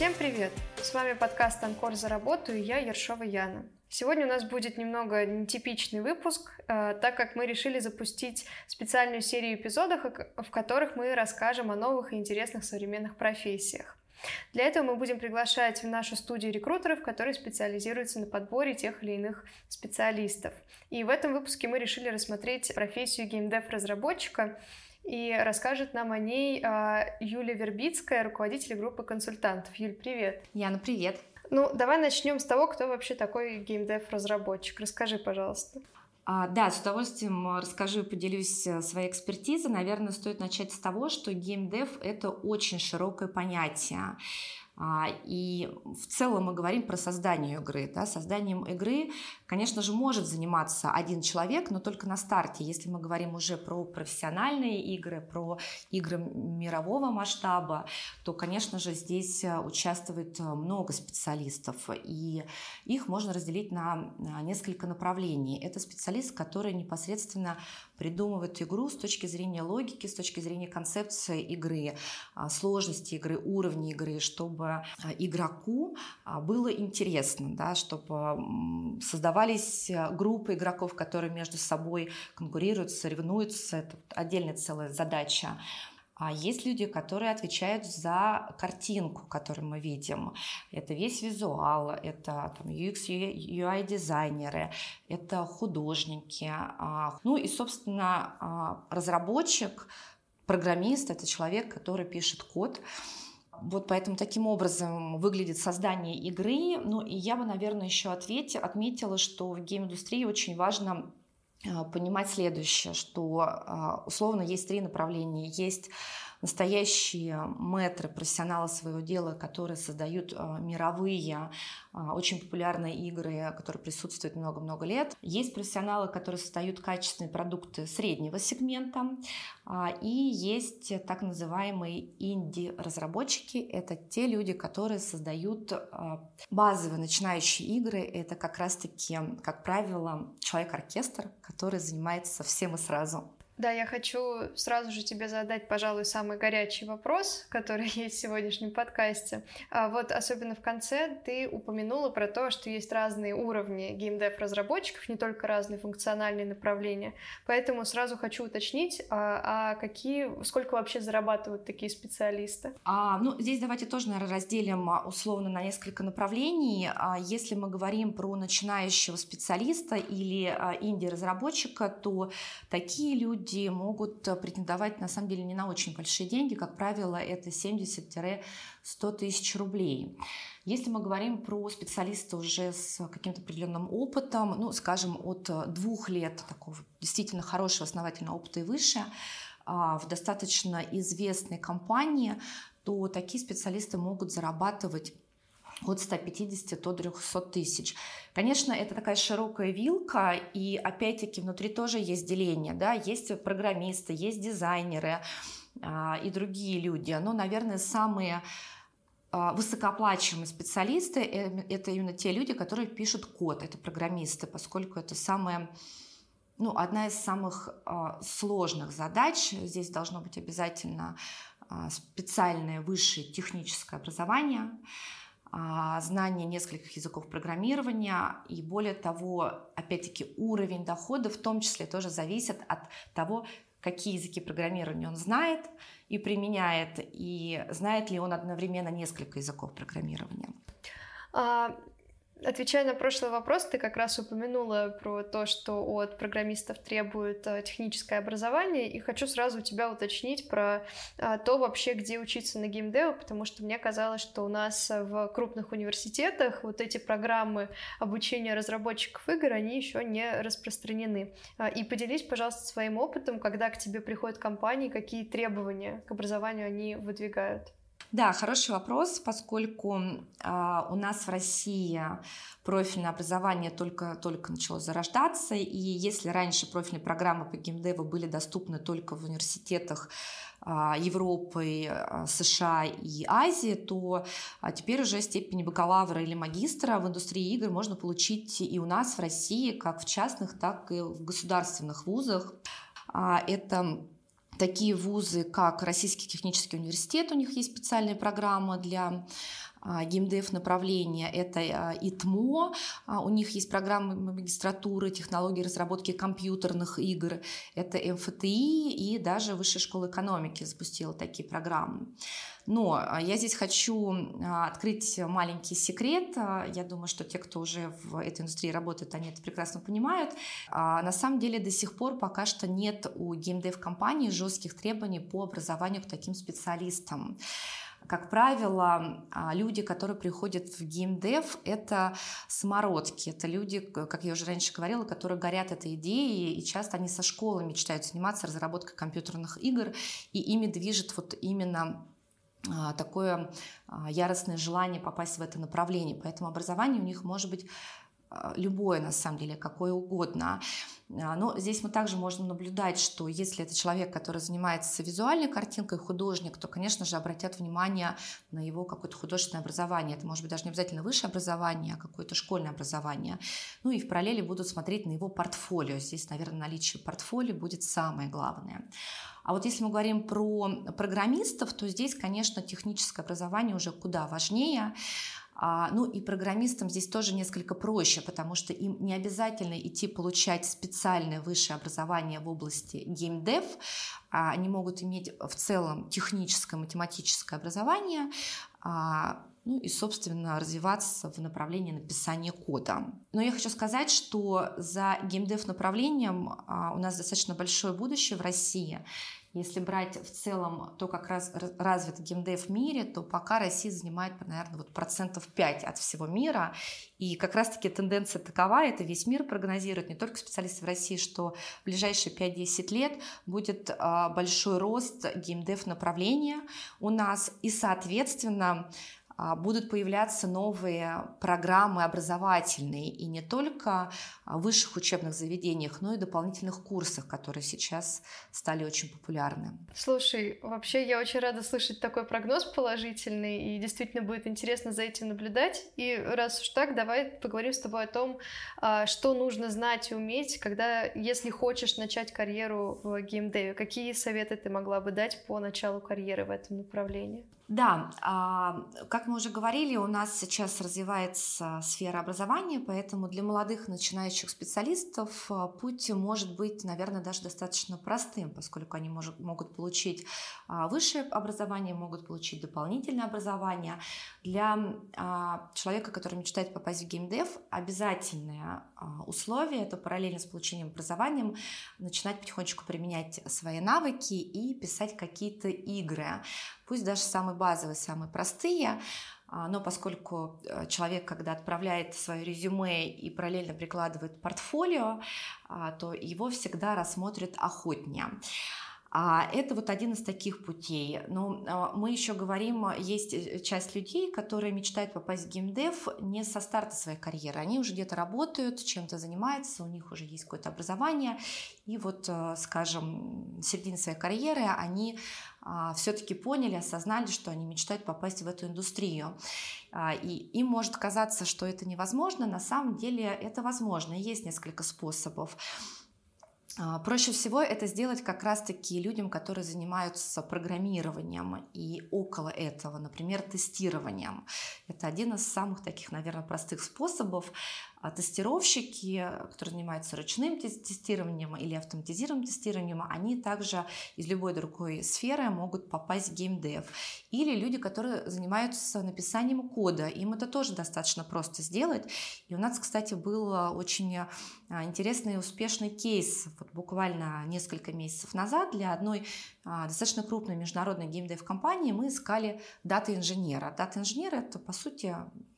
Всем привет! С вами подкаст «Анкор за работу» и я, Ершова Яна. Сегодня у нас будет немного нетипичный выпуск, э, так как мы решили запустить специальную серию эпизодов, в которых мы расскажем о новых и интересных современных профессиях. Для этого мы будем приглашать в нашу студию рекрутеров, которые специализируются на подборе тех или иных специалистов. И в этом выпуске мы решили рассмотреть профессию геймдев-разработчика, и расскажет нам о ней а, Юлия Вербицкая, руководитель группы консультантов. Юль, привет! Яна, привет! Ну, давай начнем с того, кто вообще такой геймдев-разработчик. Расскажи, пожалуйста. А, да, с удовольствием расскажу и поделюсь э, своей экспертизой. Наверное, стоит начать с того, что геймдев — это очень широкое понятие. А, и в целом мы говорим про создание игры. Да? Созданием игры, конечно же, может заниматься один человек, но только на старте. Если мы говорим уже про профессиональные игры, про игры мирового масштаба, то, конечно же, здесь э, участвует э, много специалистов. И их можно разделить на несколько направлений. Это специалист, который непосредственно придумывает игру с точки зрения логики, с точки зрения концепции игры, а, сложности игры, уровня игры, чтобы а, игроку а, было интересно, да, чтобы создавались группы игроков, которые между собой конкурируют, соревнуются. Это отдельная целая задача. А есть люди, которые отвечают за картинку, которую мы видим. Это весь визуал, это там, UX, UI дизайнеры, это художники. А, ну и, собственно, а, разработчик, программист – это человек, который пишет код. Вот поэтому таким образом выглядит создание игры. Ну и я бы, наверное, еще ответила, отметила, что в гейм-индустрии очень важно понимать следующее, что а, условно есть три направления. Есть настоящие мэтры, профессионалы своего дела, которые создают а, мировые, а, очень популярные игры, которые присутствуют много-много лет. Есть профессионалы, которые создают качественные продукты среднего сегмента. А, и есть так называемые инди-разработчики. Это те люди, которые создают базовые начинающие игры. Это как раз-таки, как правило, человек-оркестр, который занимается всем и сразу. Да, я хочу сразу же тебе задать, пожалуй, самый горячий вопрос, который есть в сегодняшнем подкасте. А вот особенно в конце ты упомянула про то, что есть разные уровни геймдев-разработчиков, не только разные функциональные направления. Поэтому сразу хочу уточнить, а, а какие, сколько вообще зарабатывают такие специалисты? А, ну, здесь давайте тоже, наверное, разделим а, условно на несколько направлений. А, если мы говорим про начинающего специалиста или инди-разработчика, то такие люди люди могут э, претендовать на самом деле не на очень большие деньги, как правило, это 70-100 тысяч рублей. Если мы говорим про специалиста уже с каким-то определенным опытом, ну, скажем, от э, двух лет такого действительно хорошего основательного опыта и выше, а, в достаточно известной компании, то такие специалисты могут зарабатывать от 150 до 300 тысяч. Конечно, это такая широкая вилка, и опять-таки внутри тоже есть деление, да, есть программисты, есть дизайнеры а, и другие люди, но, наверное, самые а, высокооплачиваемые специалисты э, – это именно те люди, которые пишут код, это программисты, поскольку это самая ну, одна из самых а, сложных задач. Здесь должно быть обязательно а, специальное высшее техническое образование, знание нескольких языков программирования и более того, опять-таки уровень дохода в том числе тоже зависит от того, какие языки программирования он знает и применяет, и знает ли он одновременно несколько языков программирования. А, Отвечая на прошлый вопрос, ты как раз упомянула про то, что от программистов требует э, техническое образование, и хочу сразу у тебя уточнить про э, то вообще, где учиться на геймдеву, потому что мне казалось, что у нас в крупных университетах вот эти программы обучения разработчиков игр, они еще не распространены. И поделись, пожалуйста, своим опытом, когда к тебе приходят компании, какие требования к образованию они выдвигают. Да, хороший вопрос, поскольку э, у нас в России профильное образование только, только начало зарождаться, и если раньше профильные программы по геймдеву были доступны только в университетах э, Европы, э, США и Азии, то э, теперь уже степень бакалавра или магистра в индустрии игр можно получить и у нас в России, как в частных, так и в государственных вузах. Э, это такие вузы, как Российский технический университет, у них есть специальные программы для геймдев направления. Это ИТМО, у них есть программы магистратуры, технологии разработки компьютерных игр. Это МФТИ и даже Высшая школа экономики запустила такие программы. Но а, я здесь хочу а, открыть маленький секрет. А, я думаю, что те, кто уже в этой индустрии работает, они это прекрасно понимают. На самом деле до сих пор пока что нет у геймдев-компаний жестких требований по образованию к таким специалистам. Как правило, люди, которые приходят в геймдев, это самородки, это люди, как я уже раньше говорила, которые горят этой идеей, и часто они со школы мечтают заниматься разработкой компьютерных игр, и ими движет вот именно а, такое а, яростное желание попасть в это направление. Поэтому образование у них может быть а, любое, на самом деле, какое угодно. Но здесь мы также можем наблюдать, что если это человек, который занимается визуальной картинкой, художник, то, конечно же, обратят внимание на его какое-то художественное образование. Это может быть даже не обязательно высшее образование, а какое-то школьное образование. Ну и в параллели будут смотреть на его портфолио. Здесь, наверное, наличие портфолио будет самое главное. А вот если мы говорим про программистов, то здесь, конечно, техническое образование уже куда важнее. А, ну и программистам здесь тоже несколько проще, потому что им не обязательно идти получать специальное высшее образование в области геймдев. А они могут иметь в целом техническое, математическое образование, а, ну и, собственно, развиваться в направлении написания кода. Но я хочу сказать, что за геймдев направлением у нас достаточно большое будущее в России. Если брать в целом то, как раз развит геймдев в мире, то пока Россия занимает, наверное, вот процентов 5 от всего мира. И как раз-таки тенденция такова, это весь мир прогнозирует, не только специалисты в России, что в ближайшие 5-10 лет будет а, большой рост геймдев направления у нас. И, соответственно, будут появляться новые программы образовательные и не только в высших учебных заведениях, но и дополнительных курсах, которые сейчас стали очень популярны. Слушай, вообще я очень рада слышать такой прогноз положительный, и действительно будет интересно за этим наблюдать. И раз уж так, давай поговорим с тобой о том, а, что нужно знать и уметь, когда, если хочешь начать карьеру в геймдеве. Какие советы ты могла бы дать по началу карьеры в этом направлении? Да, а, как мы уже говорили, у нас сейчас развивается сфера образования, поэтому для молодых начинающих специалистов а, путь может быть, наверное, даже достаточно простым, поскольку они может, могут получить а, высшее образование, могут получить дополнительное образование. Для человека, который мечтает попасть в геймдев, обязательное условие – это параллельно с получением образования начинать потихонечку применять свои навыки и писать какие-то игры пусть даже самые базовые, самые простые, а, но поскольку э, человек, когда отправляет свое резюме и параллельно прикладывает портфолио, а, то его всегда рассмотрят охотнее. А это вот один из таких путей. Но а, мы еще говорим, есть э, часть людей, которые мечтают попасть в геймдев не со старта своей карьеры. Они уже где-то работают, чем-то занимаются, у них уже есть какое-то образование. И вот, э, скажем, в середине своей карьеры они все-таки поняли, осознали, что они мечтают попасть в эту индустрию. И им может казаться, что это невозможно. На самом деле это возможно. Есть несколько способов. А, проще всего это сделать как раз-таки людям, которые занимаются программированием и около этого, например, тестированием. Это один из самых таких, наверное, простых способов а тестировщики, которые занимаются ручным тестированием или автоматизированным тестированием, они также из любой другой сферы могут попасть в геймдев. Или люди, которые занимаются написанием кода, им это тоже достаточно просто сделать. И у нас, кстати, был очень а, интересный и успешный кейс вот буквально несколько месяцев назад для одной а, достаточно крупной международной геймдев-компании мы искали дата-инженера. Дата-инженер – это, по сути,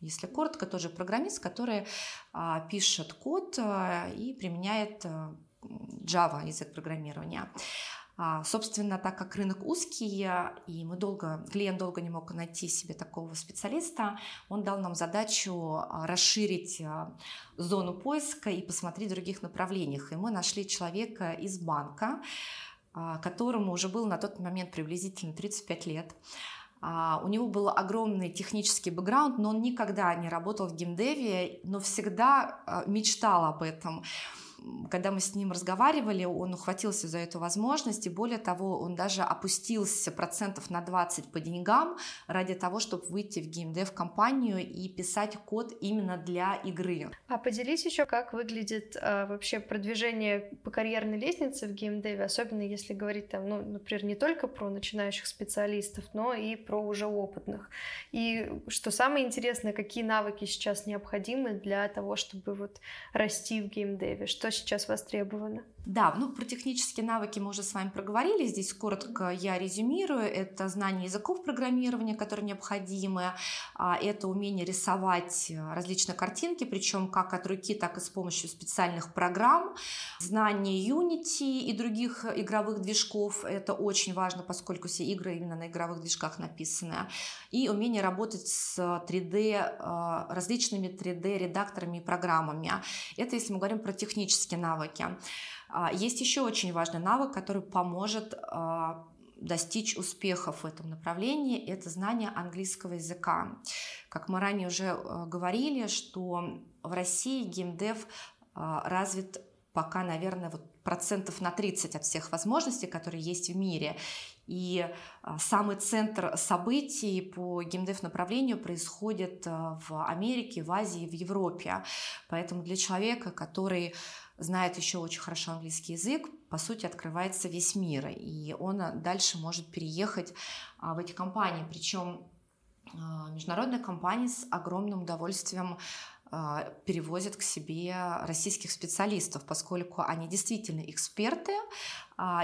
если коротко, тоже программист, который а, пишет код а, и применяет а, Java язык программирования. Собственно, так как рынок узкий, и мы долго, клиент долго не мог найти себе такого специалиста, он дал нам задачу расширить зону поиска и посмотреть в других направлениях. И мы нашли человека из банка, которому уже было на тот момент приблизительно 35 лет. А, у него был огромный технический бэкграунд, но он никогда не работал в геймдеве, но всегда а, мечтал об этом. Когда мы с ним разговаривали, он ухватился за эту возможность, и более того, он даже опустился процентов на 20 по деньгам ради того, чтобы выйти в геймдев-компанию и писать код именно для игры. А поделись еще, как выглядит а, вообще продвижение по карьерной лестнице в геймдеве, особенно если говорить там, ну, например, не только про начинающих специалистов, но и про уже опытных. И что самое интересное, какие навыки сейчас необходимы для того, чтобы вот расти в геймдеве, что сейчас востребовано? Да, ну про технические навыки мы уже с вами проговорили. Здесь коротко я резюмирую. Это знание языков программирования, которые необходимы. А, это умение рисовать различные картинки, причем как от руки, так и с помощью специальных программ. Знание Unity и других игровых движков. Это очень важно, поскольку все игры именно на игровых движках написаны. И умение работать с 3D, а, различными 3D-редакторами и программами. Это если мы говорим про технические навыки. А, есть еще очень важный навык, который поможет а, достичь успехов в этом направлении, это знание английского языка. Как мы ранее уже а, говорили, что в России геймдев развит пока, наверное, вот процентов на 30 от всех возможностей, которые есть в мире. И самый центр событий по геймдев направлению происходит в Америке, в Азии, в Европе. Поэтому для человека, который знает еще очень хорошо английский язык, по сути, открывается весь мир, и он дальше может переехать а, в эти компании. Причем а, международные компании с огромным удовольствием а, перевозят к себе российских специалистов, поскольку они действительно эксперты,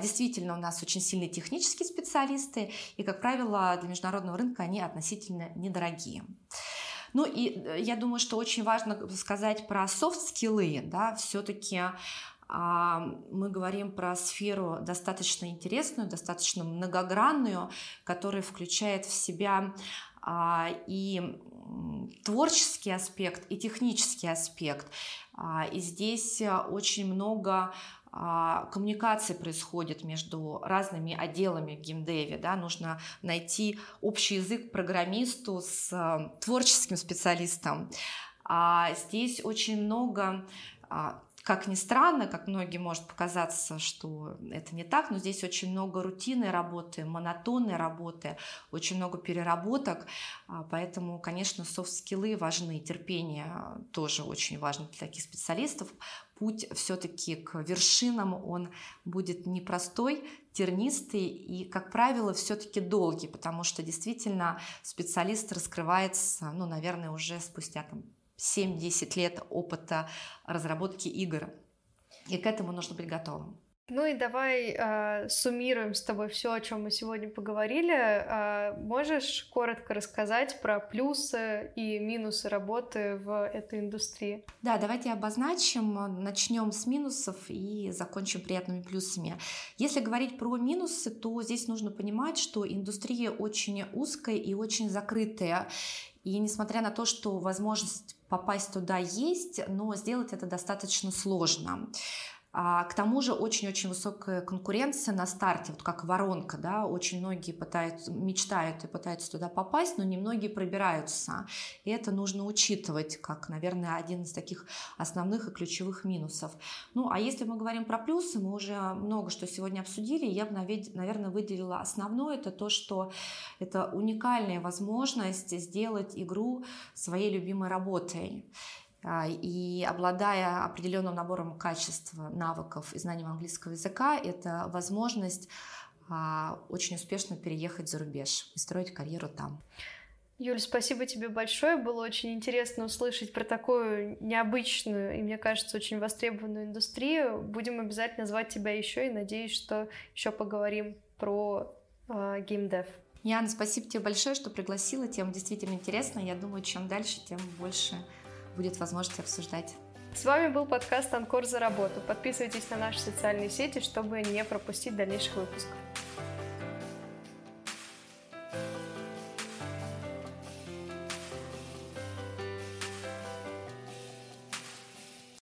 действительно у нас очень сильные технические специалисты, и, как правило, для международного рынка они относительно недорогие. Ну и э, я думаю, что очень важно сказать про софт-скиллы, да, все-таки а, мы говорим про сферу достаточно интересную, достаточно многогранную, которая включает в себя а, и творческий аспект, и технический аспект. А, и здесь э, очень много а, коммуникации происходит между разными отделами в геймдеве. Да? Нужно найти общий язык программисту с а, творческим специалистом. А здесь очень много а, как ни странно, как многие может показаться, что это не так, но здесь очень много рутинной работы, монотонной работы, очень много переработок, поэтому, конечно, софт-скиллы важны, терпение тоже очень важно для таких специалистов, путь все-таки к вершинам, он будет непростой, тернистый и, как правило, все-таки долгий, потому что действительно специалист раскрывается, ну, наверное, уже спустя там, 7-10 лет опыта разработки игр. И к этому нужно быть готовым. Ну и давай э, суммируем с тобой все, о чем мы сегодня поговорили. Э, можешь коротко рассказать про плюсы и минусы работы в этой индустрии? Да, давайте обозначим. Начнем с минусов и закончим приятными плюсами. Если говорить про минусы, то здесь нужно понимать, что индустрия очень узкая и очень закрытая. И несмотря на то, что возможность попасть туда есть, но сделать это достаточно сложно. А, к тому же очень-очень высокая конкуренция на старте, вот как воронка, да, очень многие пытаются, мечтают и пытаются туда попасть, но немногие пробираются. И это нужно учитывать, как, наверное, один из таких основных и ключевых минусов. Ну, а если мы говорим про плюсы, мы уже много что сегодня обсудили, я бы, наверное, выделила основное, это то, что это уникальная возможность сделать игру своей любимой работой. А, и обладая определенным набором качеств, навыков и знаний английского языка, это возможность а, очень успешно переехать за рубеж и строить карьеру там. Юль, спасибо тебе большое. Было очень интересно услышать про такую необычную и, мне кажется, очень востребованную индустрию. Будем обязательно звать тебя еще и надеюсь, что еще поговорим про э, геймдев. Яна, спасибо тебе большое, что пригласила. Тема действительно интересная. Я думаю, чем дальше, тем больше будет возможность обсуждать. С вами был подкаст «Анкор за работу». Подписывайтесь на наши социальные сети, чтобы не пропустить дальнейших выпусков.